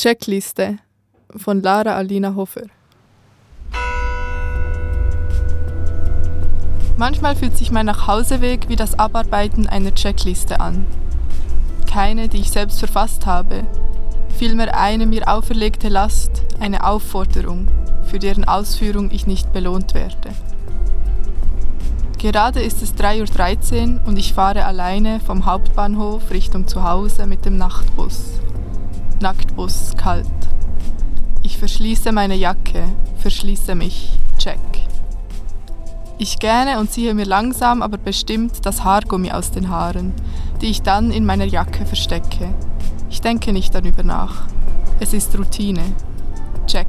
Checkliste von Lara Alina Hofer. Manchmal fühlt sich mein Nachhauseweg wie das Abarbeiten einer Checkliste an. Keine, die ich selbst verfasst habe, vielmehr eine mir auferlegte Last, eine Aufforderung, für deren Ausführung ich nicht belohnt werde. Gerade ist es 3.13 Uhr und ich fahre alleine vom Hauptbahnhof Richtung Zuhause mit dem Nachtbus. Nacktbus, kalt. Ich verschließe meine Jacke, verschließe mich, check. Ich gähne und ziehe mir langsam, aber bestimmt das Haargummi aus den Haaren, die ich dann in meiner Jacke verstecke. Ich denke nicht darüber nach. Es ist Routine. Check.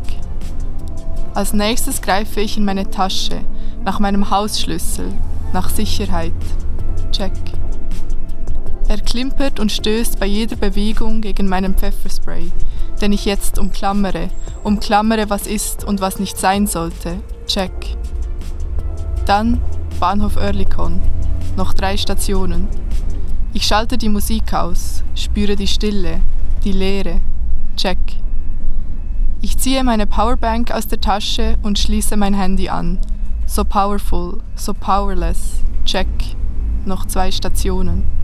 Als nächstes greife ich in meine Tasche, nach meinem Hausschlüssel, nach Sicherheit. Check. Er klimpert und stößt bei jeder Bewegung gegen meinen Pfefferspray, den ich jetzt umklammere, umklammere, was ist und was nicht sein sollte. Check. Dann Bahnhof Oerlikon. Noch drei Stationen. Ich schalte die Musik aus, spüre die Stille, die Leere. Check. Ich ziehe meine Powerbank aus der Tasche und schließe mein Handy an. So powerful, so powerless. Check. Noch zwei Stationen.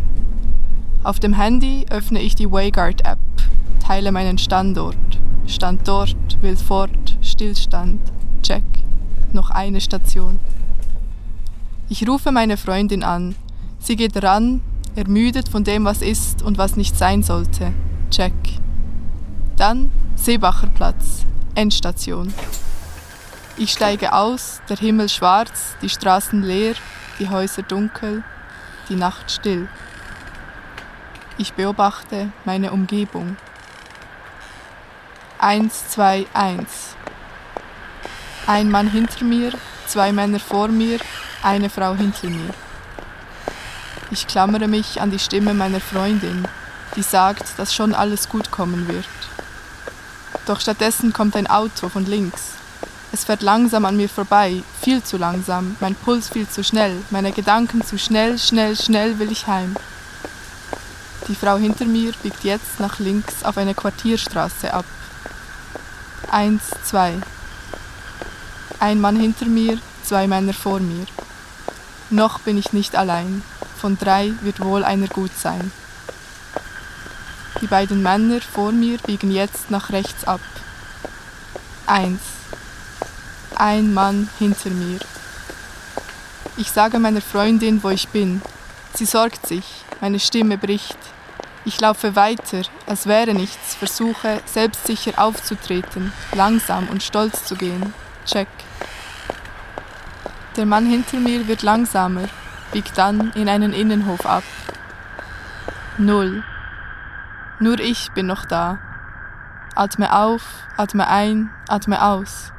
Auf dem Handy öffne ich die Wayguard-App, teile meinen Standort. Standort, will fort, Stillstand. Check. Noch eine Station. Ich rufe meine Freundin an. Sie geht ran, ermüdet von dem, was ist und was nicht sein sollte. Check. Dann Seebacher Platz, Endstation. Ich steige aus, der Himmel schwarz, die Straßen leer, die Häuser dunkel, die Nacht still. Ich beobachte meine Umgebung. Eins, zwei, eins. Ein Mann hinter mir, zwei Männer vor mir, eine Frau hinter mir. Ich klammere mich an die Stimme meiner Freundin, die sagt, dass schon alles gut kommen wird. Doch stattdessen kommt ein Auto von links. Es fährt langsam an mir vorbei, viel zu langsam, mein Puls viel zu schnell, meine Gedanken zu schnell, schnell, schnell will ich heim. Die Frau hinter mir biegt jetzt nach links auf eine Quartierstraße ab. Eins, zwei. Ein Mann hinter mir, zwei Männer vor mir. Noch bin ich nicht allein. Von drei wird wohl einer gut sein. Die beiden Männer vor mir biegen jetzt nach rechts ab. Eins. Ein Mann hinter mir. Ich sage meiner Freundin, wo ich bin. Sie sorgt sich, meine Stimme bricht. Ich laufe weiter, als wäre nichts, versuche selbstsicher aufzutreten, langsam und stolz zu gehen. Check. Der Mann hinter mir wird langsamer, biegt dann in einen Innenhof ab. Null. Nur ich bin noch da. Atme auf, atme ein, atme aus.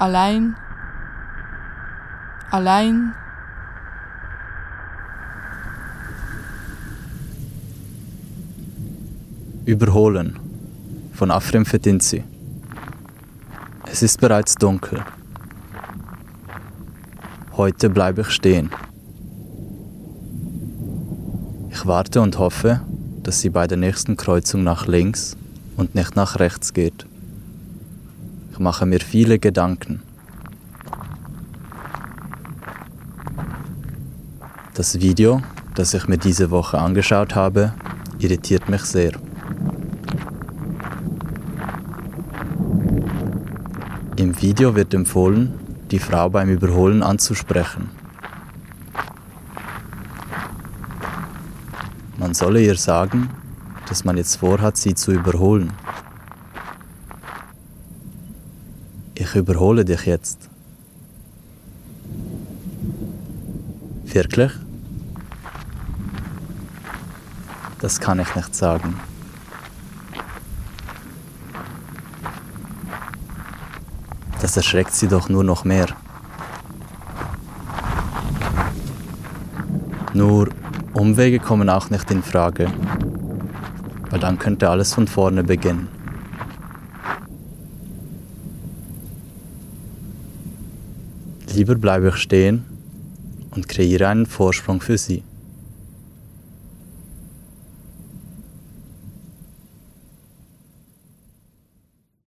Allein, allein. Überholen von Afrem Fetinzi. Es ist bereits dunkel. Heute bleibe ich stehen. Ich warte und hoffe, dass sie bei der nächsten Kreuzung nach links und nicht nach rechts geht. Ich mache mir viele Gedanken. Das Video, das ich mir diese Woche angeschaut habe, irritiert mich sehr. Im Video wird empfohlen, die Frau beim Überholen anzusprechen. Man solle ihr sagen, dass man jetzt vorhat, sie zu überholen. Ich überhole dich jetzt. Wirklich? Das kann ich nicht sagen. Das erschreckt sie doch nur noch mehr. Nur Umwege kommen auch nicht in Frage, weil dann könnte alles von vorne beginnen. Lieber bleibe ich stehen und kreiere einen Vorsprung für sie.